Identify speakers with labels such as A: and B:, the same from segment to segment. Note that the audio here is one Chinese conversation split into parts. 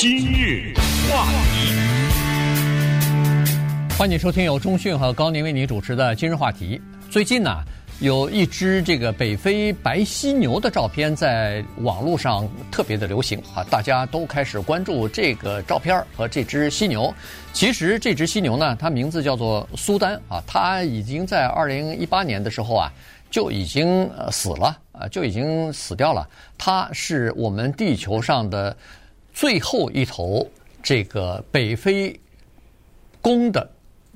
A: 今日话题，
B: 欢迎收听由中讯和高宁为您主持的今日话题。最近呢，有一只这个北非白犀牛的照片在网络上特别的流行啊，大家都开始关注这个照片和这只犀牛。其实这只犀牛呢，它名字叫做苏丹啊，它已经在二零一八年的时候啊就已经死了啊，就已经死掉了。它是我们地球上的最后一头这个北非公的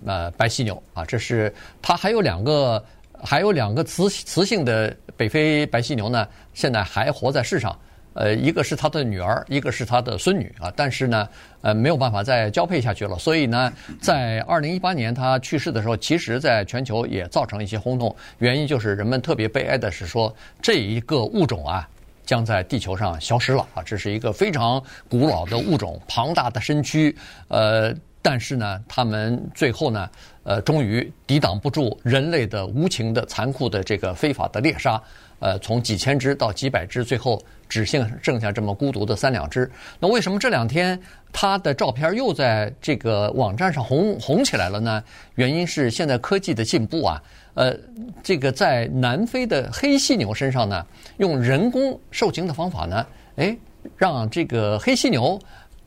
B: 呃白犀牛啊，这是它还有两个。还有两个雌雌性的北非白犀牛呢，现在还活在世上。呃，一个是他的女儿，一个是他的孙女啊。但是呢，呃，没有办法再交配下去了。所以呢，在二零一八年他去世的时候，其实在全球也造成一些轰动。原因就是人们特别悲哀的是说，这一个物种啊，将在地球上消失了啊。这是一个非常古老的物种，庞大的身躯，呃。但是呢，他们最后呢，呃，终于抵挡不住人类的无情的、残酷的这个非法的猎杀，呃，从几千只到几百只，最后只剩剩下这么孤独的三两只。那为什么这两天他的照片又在这个网站上红红起来了呢？原因是现在科技的进步啊，呃，这个在南非的黑犀牛身上呢，用人工受精的方法呢，哎，让这个黑犀牛。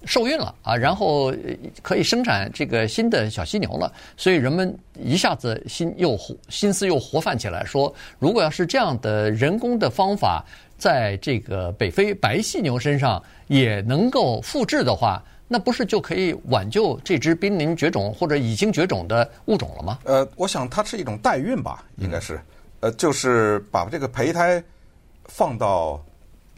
B: 受孕了啊，然后可以生产这个新的小犀牛了，所以人们一下子心又活心思又活泛起来，说如果要是这样的人工的方法，在这个北非白犀牛身上也能够复制的话，那不是就可以挽救这只濒临绝种或者已经绝种的物种了吗？
C: 呃，我想它是一种代孕吧，应该是，呃，就是把这个胚胎放到。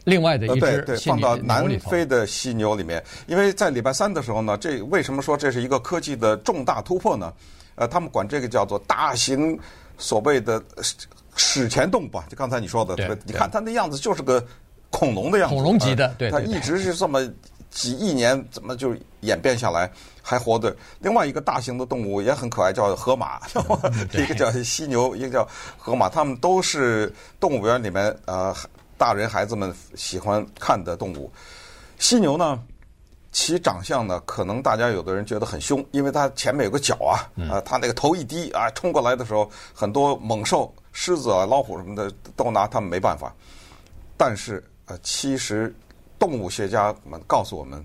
B: 另外的一只
C: 对对，放到南非的犀牛里面，因为在礼拜三的时候呢，这为什么说这是一个科技的重大突破呢？呃，他们管这个叫做大型所谓的史前动物吧，就刚才你说的，你看它那样子就是个恐龙的样子，
B: 恐龙级的，对，
C: 它一直是这么几亿年，怎么就演变下来还活着？另外一个大型的动物也很可爱，叫河马，一个叫犀牛，一个叫河马，它们都是动物园里面呃。大人孩子们喜欢看的动物，犀牛呢，其长相呢，可能大家有的人觉得很凶，因为它前面有个角啊，啊，它那个头一低啊，冲过来的时候，很多猛兽、狮子啊、老虎什么的都拿它们没办法。但是呃，其实动物学家们告诉我们，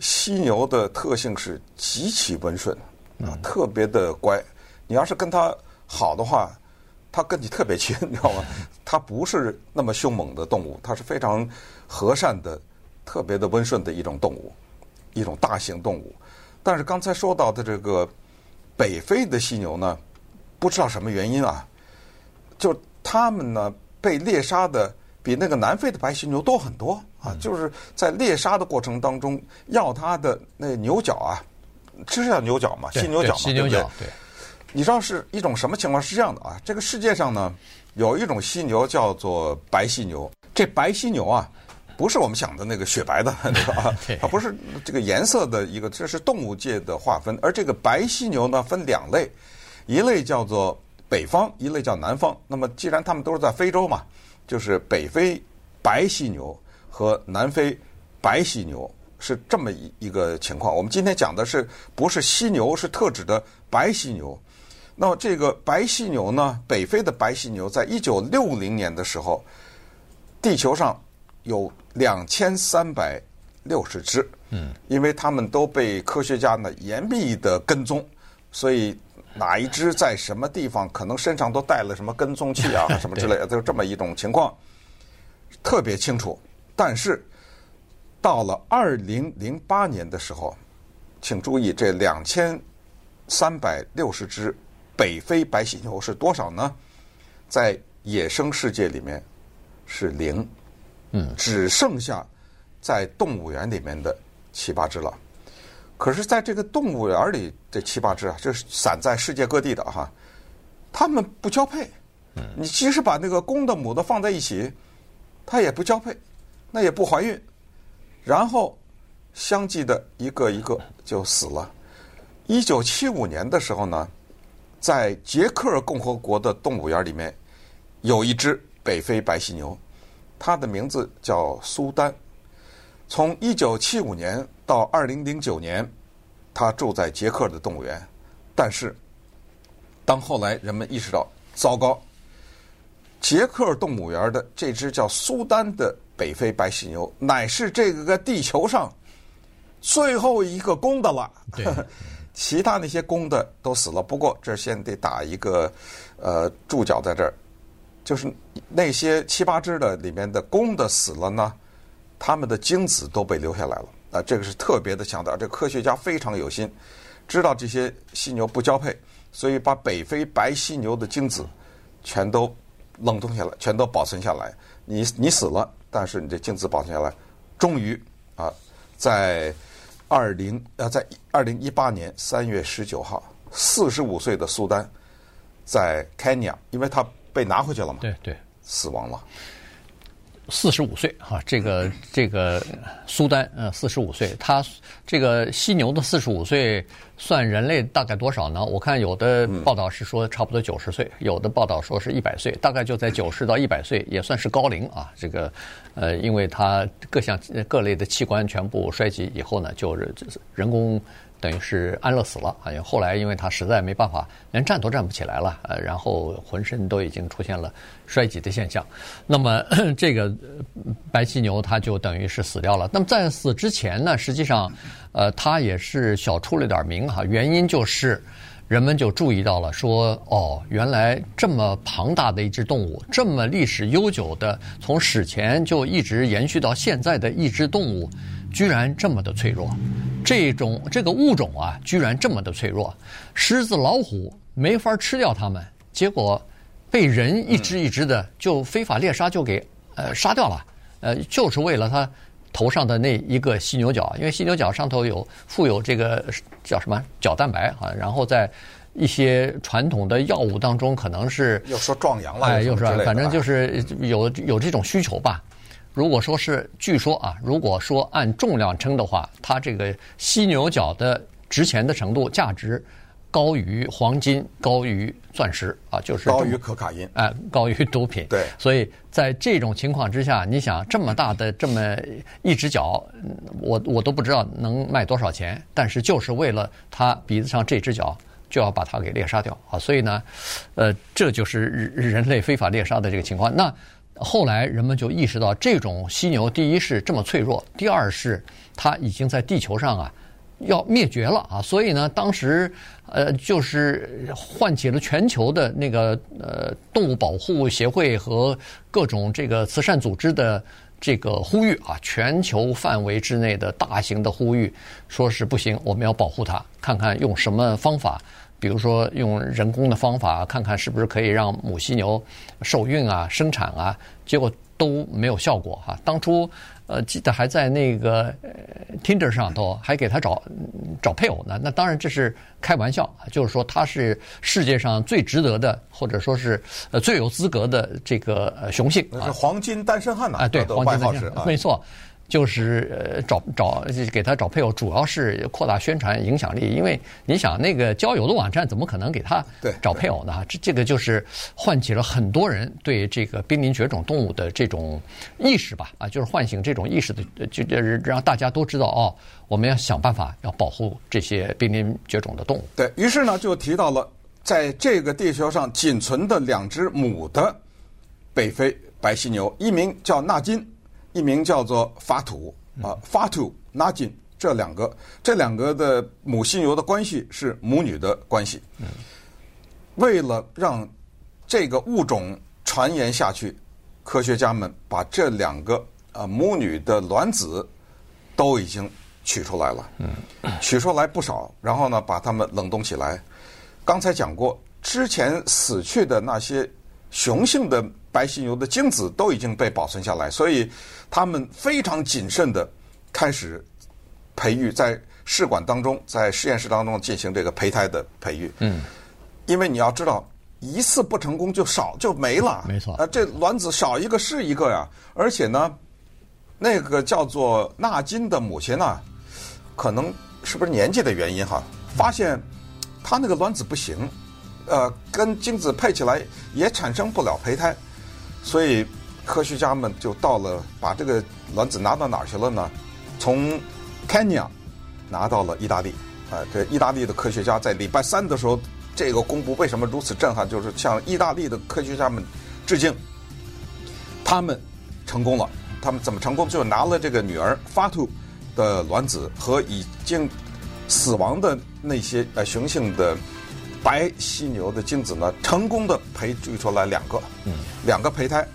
C: 犀牛的特性是极其温顺啊，特别的乖。你要是跟它好的话。它跟你特别亲，你知道吗？它不是那么凶猛的动物，它是非常和善的、特别的温顺的一种动物，一种大型动物。但是刚才说到的这个北非的犀牛呢，不知道什么原因啊，就它们呢被猎杀的比那个南非的白犀牛多很多啊！就是在猎杀的过程当中，要它的那牛角啊，这是叫牛角嘛？犀牛角嘛？
B: 犀牛角，对。
C: 你知道是一种什么情况？是这样的啊，这个世界上呢，有一种犀牛叫做白犀牛。这白犀牛啊，不是我们想的那个雪白的，对吧？它不是这个颜色的一个，这是动物界的划分。而这个白犀牛呢，分两类，一类叫做北方，一类叫南方。那么既然它们都是在非洲嘛，就是北非白犀牛和南非白犀牛是这么一一个情况。我们今天讲的是不是犀牛，是特指的白犀牛。那么这个白犀牛呢，北非的白犀牛，在一九六零年的时候，地球上有两千三百六十只。嗯，因为他们都被科学家呢严密的跟踪，所以哪一只在什么地方，可能身上都带了什么跟踪器啊，什么之类的，就是这么一种情况，特别清楚。但是到了二零零八年的时候，请注意，这两千三百六十只。北非白犀牛是多少呢？在野生世界里面是零，嗯，只剩下在动物园里面的七八只了。可是，在这个动物园里，这七八只啊，这是散在世界各地的哈，它们不交配。你即使把那个公的母的放在一起，它也不交配，那也不怀孕，然后相继的一个一个就死了。一九七五年的时候呢，在捷克共和国的动物园里面，有一只北非白犀牛，它的名字叫苏丹。从一九七五年到二零零九年，他住在捷克的动物园。但是，当后来人们意识到，糟糕，捷克动物园的这只叫苏丹的北非白犀牛，乃是这个地球上最后一个公的了。
B: 对，
C: 其他那些公的都死了。不过这先得打一个呃注脚在这儿，就是那些七八只的里面的公的死了呢，他们的精子都被留下来了。啊，这个是特别的强调，这个科学家非常有心。知道这些犀牛不交配，所以把北非白犀牛的精子全都冷冻下来，全都保存下来。你你死了，但是你这精子保存下来，终于啊，在二零呃在二零一八年三月十九号，四十五岁的苏丹在肯尼亚，因为他被拿回去了嘛，
B: 对对，
C: 死亡了。
B: 四十五岁哈，这个这个苏丹，呃，四十五岁，他这个犀牛的四十五岁算人类大概多少呢？我看有的报道是说差不多九十岁，有的报道说是一百岁，大概就在九十到一百岁，也算是高龄啊。这个，呃，因为他各项各类的器官全部衰竭以后呢，就是人工。等于是安乐死了啊！后来因为他实在没办法，连站都站不起来了，呃，然后浑身都已经出现了衰竭的现象。那么 这个白犀牛它就等于是死掉了。那么在死之前呢，实际上，呃，它也是小出了点名哈。原因就是人们就注意到了，说哦，原来这么庞大的一只动物，这么历史悠久的，从史前就一直延续到现在的一只动物。居然这么的脆弱，这种这个物种啊，居然这么的脆弱，狮子、老虎没法吃掉它们，结果被人一只一只的就非法猎杀，就给呃杀掉了，呃，就是为了它头上的那一个犀牛角，因为犀牛角上头有富有这个叫什么角蛋白啊，然后在一些传统的药物当中，可能是
C: 又说壮阳了，
B: 哎，又说反正就是有有这种需求吧。如果说是，据说啊，如果说按重量称的话，它这个犀牛角的值钱的程度、价值高于黄金、高于钻石啊，就是
C: 高于可卡因，
B: 哎，高于毒品。
C: 对，
B: 所以在这种情况之下，你想这么大的这么一只脚，我我都不知道能卖多少钱，但是就是为了它鼻子上这只脚，就要把它给猎杀掉啊！所以呢，呃，这就是人类非法猎杀的这个情况。那。后来人们就意识到，这种犀牛第一是这么脆弱，第二是它已经在地球上啊要灭绝了啊，所以呢，当时呃就是唤起了全球的那个呃动物保护协会和各种这个慈善组织的这个呼吁啊，全球范围之内的大型的呼吁，说是不行，我们要保护它，看看用什么方法。比如说用人工的方法，看看是不是可以让母犀牛受孕啊、生产啊，结果都没有效果哈。当初呃记得还在那个 Tinder 上头还给他找找配偶呢，那当然这是开玩笑，就是说他是世界上最值得的，或者说是呃最有资格的这个雄性啊，
C: 是黄金单身汉呐，
B: 啊对，黄金单身汉，没错。就是呃找找给他找配偶，主要是扩大宣传影响力。因为你想，那个交友的网站怎么可能给他找配偶呢？这这个就是唤起了很多人对这个濒临绝种动物的这种意识吧？啊，就是唤醒这种意识的，就就是让大家都知道哦，我们要想办法要保护这些濒临绝种的动物。
C: 对，于是呢，就提到了在这个地球上仅存的两只母的北非白犀牛，一名叫纳金。一名叫做法土啊，法土纳金，这两个这两个的母犀牛的关系是母女的关系。为了让这个物种传言下去，科学家们把这两个啊母女的卵子都已经取出来了，取出来不少，然后呢把它们冷冻起来。刚才讲过，之前死去的那些雄性的。白犀牛的精子都已经被保存下来，所以他们非常谨慎地开始培育，在试管当中，在实验室当中进行这个胚胎的培育。嗯，因为你要知道，一次不成功就少就没了。
B: 没错。
C: 啊，这卵子少一个是一个呀，而且呢，那个叫做纳金的母亲呢，可能是不是年纪的原因哈，发现她那个卵子不行，呃，跟精子配起来也产生不了胚胎。所以，科学家们就到了，把这个卵子拿到哪儿去了呢？从 Kenya 拿到了意大利。啊，这意大利的科学家在礼拜三的时候，这个公布为什么如此震撼？就是向意大利的科学家们致敬，他们成功了。他们怎么成功？就拿了这个女儿 Fatu 的卵子和已经死亡的那些呃雄性的白犀牛的精子呢，成功的培育出来两个，嗯，两个胚胎，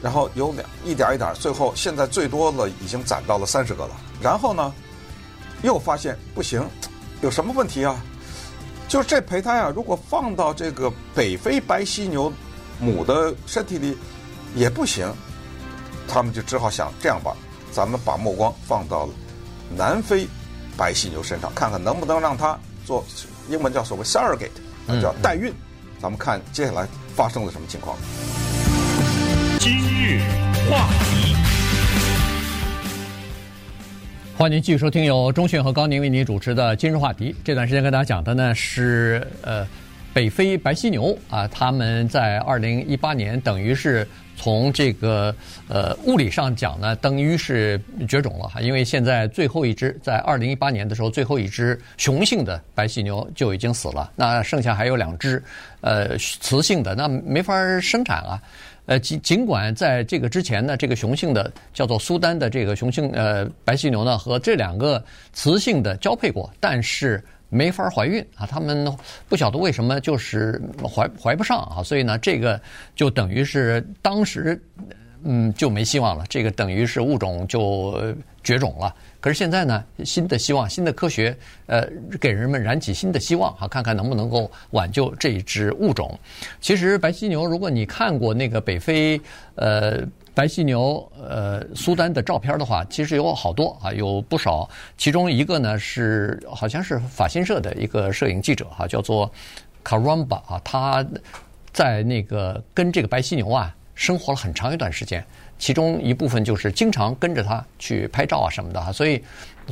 C: 然后有两一点一点，最后现在最多了已经攒到了三十个了。然后呢，又发现不行。有什么问题啊？就是这胚胎啊，如果放到这个北非白犀牛母的身体里也不行，他们就只好想这样吧，咱们把目光放到了南非白犀牛身上，看看能不能让它做英文叫所谓 surrogate，叫代孕。咱们看接下来发生了什么情况。
A: 今日话题。
B: 欢迎您继续收听由中讯和高宁为您主持的今日话题。这段时间跟大家讲的呢是呃北非白犀牛啊，他们在二零一八年等于是从这个呃物理上讲呢，等于是绝种了哈，因为现在最后一只在二零一八年的时候，最后一只雄性的白犀牛就已经死了，那剩下还有两只呃雌性的，那没法生产啊。呃，尽尽管在这个之前呢，这个雄性的叫做苏丹的这个雄性呃白犀牛呢，和这两个雌性的交配过，但是没法怀孕啊。他们不晓得为什么就是怀怀不上啊，所以呢，这个就等于是当时嗯就没希望了，这个等于是物种就绝种了。可是现在呢，新的希望，新的科学，呃，给人们燃起新的希望啊，看看能不能够挽救这一只物种。其实白犀牛，如果你看过那个北非呃白犀牛呃苏丹的照片的话，其实有好多啊，有不少。其中一个呢是好像是法新社的一个摄影记者哈，叫做 Karamba 啊，他在那个跟这个白犀牛啊生活了很长一段时间。其中一部分就是经常跟着他去拍照啊什么的哈，所以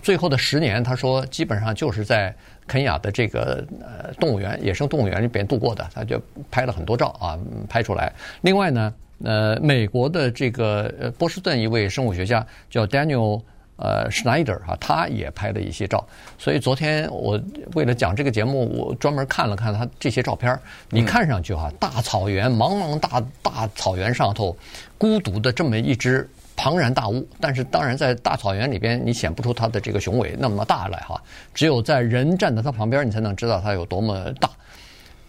B: 最后的十年，他说基本上就是在肯亚的这个呃动物园、野生动物园里边度过的，他就拍了很多照啊，拍出来。另外呢，呃，美国的这个呃波士顿一位生物学家叫 Daniel。呃，Schneider 哈，他也拍了一些照，所以昨天我为了讲这个节目，我专门看了看他这些照片。你看上去哈，大草原，茫茫大大草原上头，孤独的这么一只庞然大物，但是当然在大草原里边，你显不出它的这个雄伟那么大来哈，只有在人站在它旁边，你才能知道它有多么大。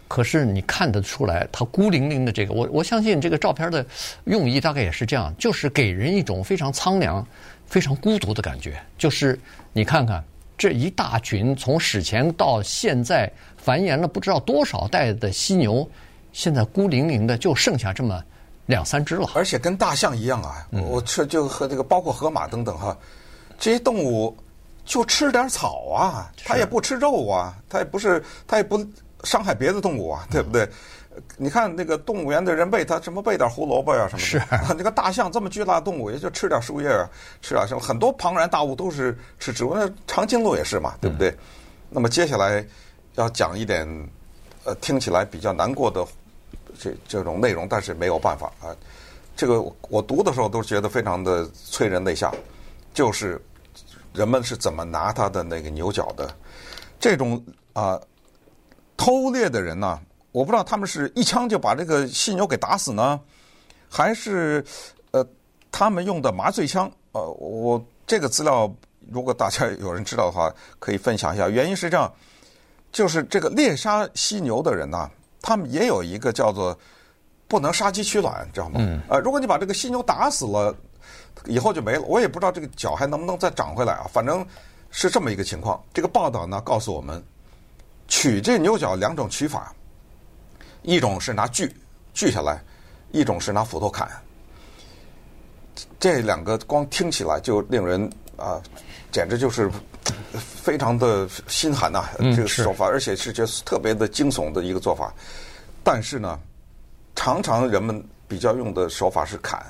B: 可是你看得出来，它孤零零的这个，我我相信这个照片的用意大概也是这样，就是给人一种非常苍凉。非常孤独的感觉，就是你看看这一大群从史前到现在繁衍了不知道多少代的犀牛，现在孤零零的就剩下这么两三只了。
C: 而且跟大象一样啊，我吃就和这个包括河马等等哈，这些动物就吃点草啊，它也不吃肉啊，它也不是它也不伤害别的动物啊，对不对？你看那个动物园的人喂它什么喂点胡萝卜呀什么的。
B: 是啊，
C: 那个大象这么巨大的动物，也就吃点树叶啊，吃点什么。很多庞然大物都是吃植物，那长颈鹿也是嘛，对不对？那么接下来要讲一点，呃，听起来比较难过的这这种内容，但是没有办法啊。这个我读的时候都觉得非常的催人泪下，就是人们是怎么拿它的那个牛角的，这种啊偷猎的人呢？我不知道他们是一枪就把这个犀牛给打死呢，还是呃他们用的麻醉枪？呃，我这个资料如果大家有人知道的话，可以分享一下。原因是这样，就是这个猎杀犀牛的人呢，他们也有一个叫做不能杀鸡取卵，知道吗？嗯。呃，如果你把这个犀牛打死了，以后就没了。我也不知道这个角还能不能再长回来啊。反正是这么一个情况。这个报道呢告诉我们，取这牛角两种取法。一种是拿锯锯下来，一种是拿斧头砍。这两个光听起来就令人啊，简直就是非常的心寒呐！这个手法，而且是觉得特别的惊悚的一个做法。但是呢，常常人们比较用的手法是砍，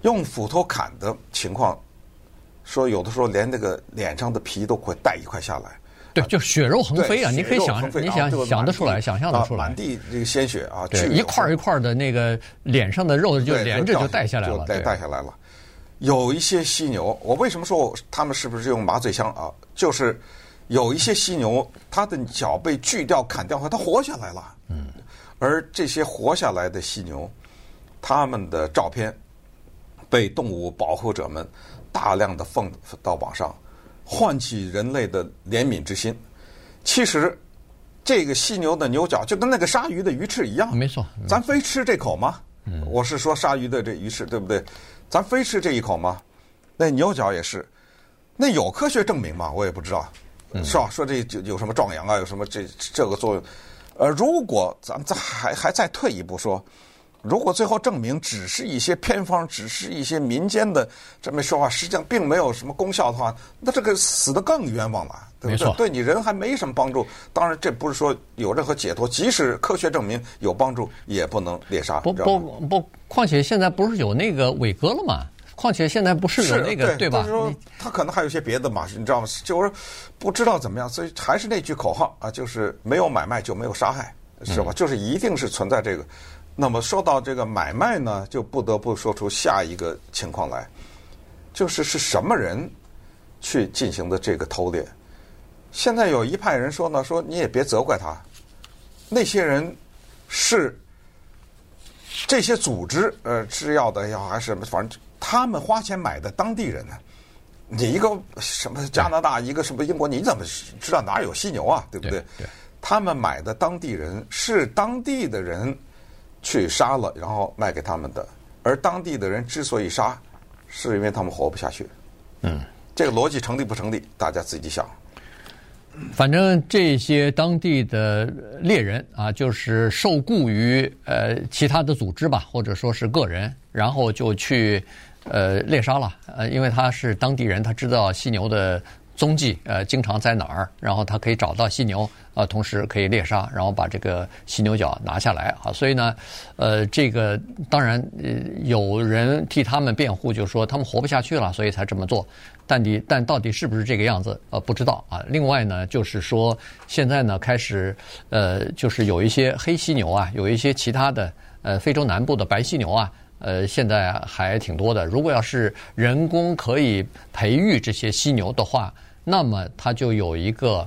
C: 用斧头砍的情况，说有的时候连那个脸上的皮都会带一块下来。
B: 对，就血肉横飞啊！你可以想，你想想得出来，想象得出来，
C: 满地这个鲜血啊！
B: 对，一块一块的那个脸上的肉就连着就带下来了，
C: 带带下来了。有一些犀牛，我为什么说他们是不是用麻醉枪啊？就是有一些犀牛，它的脚被锯掉、砍掉后，它活下来了。嗯。而这些活下来的犀牛，他们的照片被动物保护者们大量的放到网上，唤起人类的怜悯之心。其实，这个犀牛的牛角就跟那个鲨鱼的鱼翅一样。
B: 没错。
C: 咱非吃这口吗？嗯。我是说鲨鱼的这鱼翅，对不对？咱非吃这一口吗？那牛角也是，那有科学证明吗？我也不知道，是吧？说这有有什么壮阳啊？有什么这这个作用？呃，如果咱们再还还再退一步说，如果最后证明只是一些偏方，只是一些民间的这么说话，实际上并没有什么功效的话，那这个死得更冤枉了，对不对？对你人还没什么帮助。当然，这不是说有任何解脱，即使科学证明有帮助，也不能猎杀。
B: 不不不，况且现在不是有那个伟哥了吗？况且现在不是有那个
C: 对，
B: 对吧？
C: 就是说他可能还有些别的嘛，你知道吗？就是不知道怎么样，所以还是那句口号啊，就是没有买卖就没有杀害，是吧？就是一定是存在这个。那么说到这个买卖呢，就不得不说出下一个情况来，就是是什么人去进行的这个偷猎？现在有一派人说呢，说你也别责怪他，那些人是这些组织呃制药的也好，还是什么，反正。他们花钱买的当地人呢？你一个什么加拿大，一个什么英国，你怎么知道哪有犀牛啊？对不对？
B: 对。
C: 他们买的当地人是当地的人去杀了，然后卖给他们的。而当地的人之所以杀，是因为他们活不下去。嗯，这个逻辑成立不成立？大家自己想。
B: 反正这些当地的猎人啊，就是受雇于呃其他的组织吧，或者说是个人，然后就去。呃，猎杀了，呃，因为他是当地人，他知道犀牛的踪迹，呃，经常在哪儿，然后他可以找到犀牛，啊，同时可以猎杀，然后把这个犀牛角拿下来，啊，所以呢，呃，这个当然，呃，有人替他们辩护，就说他们活不下去了，所以才这么做，但你 但到底是不是这个样子，呃，不知道啊。另外呢，就是说现在呢，开始，呃，就是有一些黑犀牛啊，有一些其他的，呃，非洲南部的白犀牛啊。呃，现在还挺多的。如果要是人工可以培育这些犀牛的话，那么它就有一个，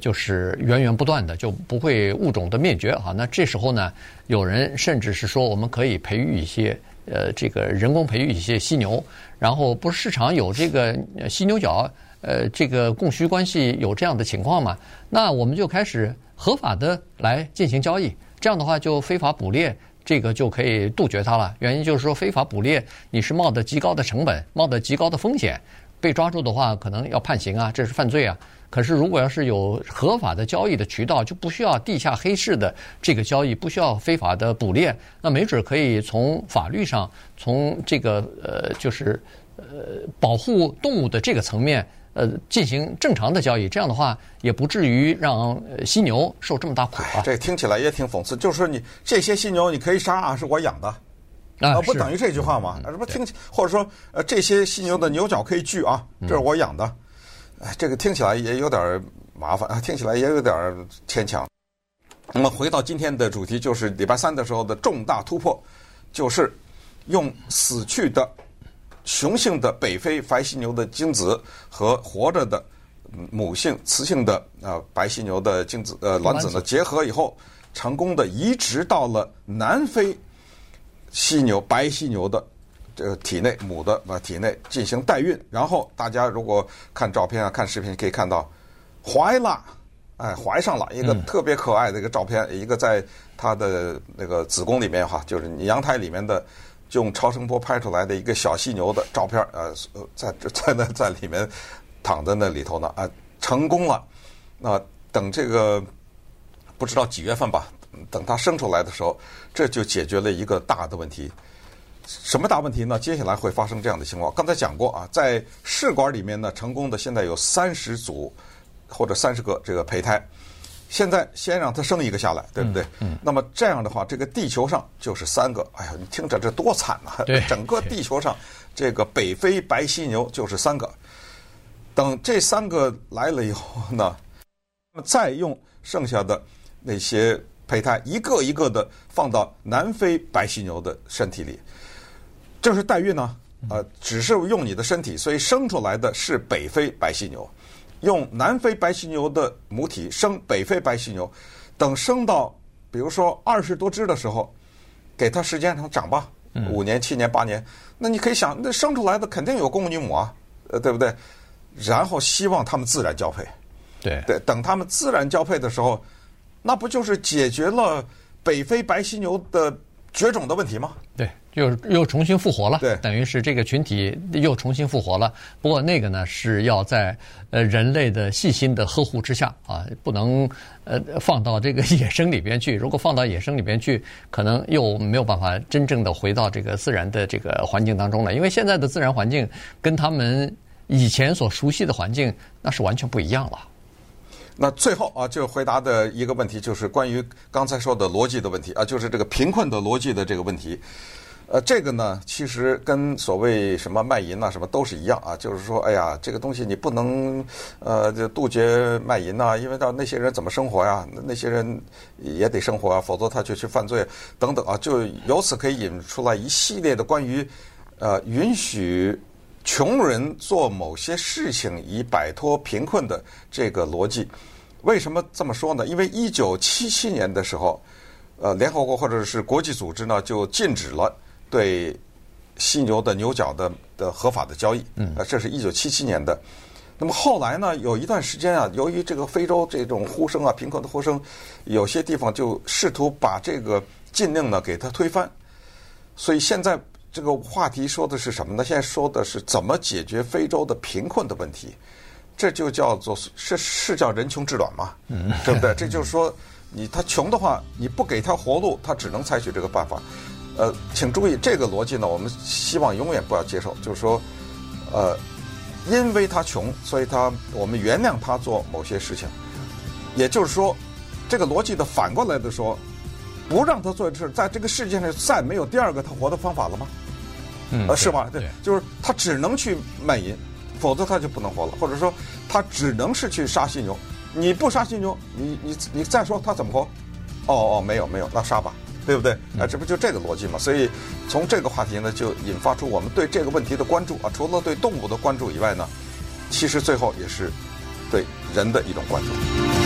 B: 就是源源不断的，就不会物种的灭绝啊。那这时候呢，有人甚至是说，我们可以培育一些，呃，这个人工培育一些犀牛，然后不是市场有这个犀牛角，呃，这个供需关系有这样的情况吗？那我们就开始合法的来进行交易，这样的话就非法捕猎。这个就可以杜绝它了。原因就是说，非法捕猎你是冒的极高的成本，冒的极高的风险，被抓住的话可能要判刑啊，这是犯罪啊。可是如果要是有合法的交易的渠道，就不需要地下黑市的这个交易，不需要非法的捕猎，那没准可以从法律上，从这个呃，就是呃保护动物的这个层面。呃，进行正常的交易，这样的话也不至于让犀牛受这么大苦啊。
C: 这听起来也挺讽刺，就是说你这些犀牛你可以杀啊，是我养的啊，不等于这句话吗？这不听起，或者说呃，这些犀牛的牛角可以锯啊，这是我养的，哎，这个听起来也有点麻烦啊，听起来也有点牵强。那么回到今天的主题，就是礼拜三的时候的重大突破，就是用死去的。雄性的北非白犀牛的精子和活着的母性雌性的呃白犀牛的精子呃卵子呢结合以后，成功的移植到了南非犀牛白犀牛的这个体内母的啊体内进行代孕，然后大家如果看照片啊看视频可以看到怀了，哎怀上了一个特别可爱的一个照片，一个在它的那个子宫里面哈，就是娘胎里面的。用超声波拍出来的一个小犀牛的照片，呃，在在那在里面躺在那里头呢，啊，成功了。那等这个不知道几月份吧，等它生出来的时候，这就解决了一个大的问题。什么大问题呢？接下来会发生这样的情况。刚才讲过啊，在试管里面呢，成功的现在有三十组或者三十个这个胚胎。现在先让它生一个下来，对不对？嗯。嗯，那么这样的话，这个地球上就是三个。哎呀，你听着这多惨啊！
B: 对，
C: 整个地球上这个北非白犀牛就是三个。等这三个来了以后呢，再用剩下的那些胚胎一个一个的放到南非白犀牛的身体里，这是代孕呢？呃，只是用你的身体，所以生出来的是北非白犀牛，用南非白犀牛的母体生北非白犀牛，等生到比如说二十多只的时候，给它时间让它长吧，五年、七年、八年，那你可以想，那生出来的肯定有公女母啊，呃，对不对？然后希望它们自然交配，
B: 对。
C: 对，等它们自然交配的时候，那不就是解决了北非白犀牛的绝种的问题吗？
B: 对。又又重新复活了，
C: 对，
B: 等于是这个群体又重新复活了。不过那个呢，是要在呃人类的细心的呵护之下啊，不能呃放到这个野生里边去。如果放到野生里边去，可能又没有办法真正的回到这个自然的这个环境当中了。因为现在的自然环境跟他们以前所熟悉的环境那是完全不一样了。
C: 那最后啊，就回答的一个问题就是关于刚才说的逻辑的问题啊，就是这个贫困的逻辑的这个问题。呃，这个呢，其实跟所谓什么卖淫呐、啊，什么都是一样啊。就是说，哎呀，这个东西你不能呃，就杜绝卖淫呐、啊，因为到那些人怎么生活呀？那些人也得生活啊，否则他就去犯罪等等啊。就由此可以引出来一系列的关于呃允许穷人做某些事情以摆脱贫困的这个逻辑。为什么这么说呢？因为一九七七年的时候，呃，联合国或者是国际组织呢就禁止了。对犀牛的牛角的的合法的交易，嗯，这是一九七七年的。那么后来呢，有一段时间啊，由于这个非洲这种呼声啊，贫困的呼声，有些地方就试图把这个禁令呢给它推翻。所以现在这个话题说的是什么呢？现在说的是怎么解决非洲的贫困的问题。这就叫做是是叫人穷志短嘛，嗯，对不对？这就是说，你他穷的话，你不给他活路，他只能采取这个办法。呃，请注意这个逻辑呢，我们希望永远不要接受。就是说，呃，因为他穷，所以他我们原谅他做某些事情。也就是说，这个逻辑的反过来的说，不让他做这事，在这个世界上再没有第二个他活的方法了吗？
B: 嗯，
C: 呃，是吗？对，就是他只能去卖淫，否则他就不能活了。或者说，他只能是去杀犀牛。你不杀犀牛，你你你再说他怎么活？哦哦，没有没有，那杀吧。对不对？啊，这不就这个逻辑嘛？所以从这个话题呢，就引发出我们对这个问题的关注啊。除了对动物的关注以外呢，其实最后也是对人的一种关注。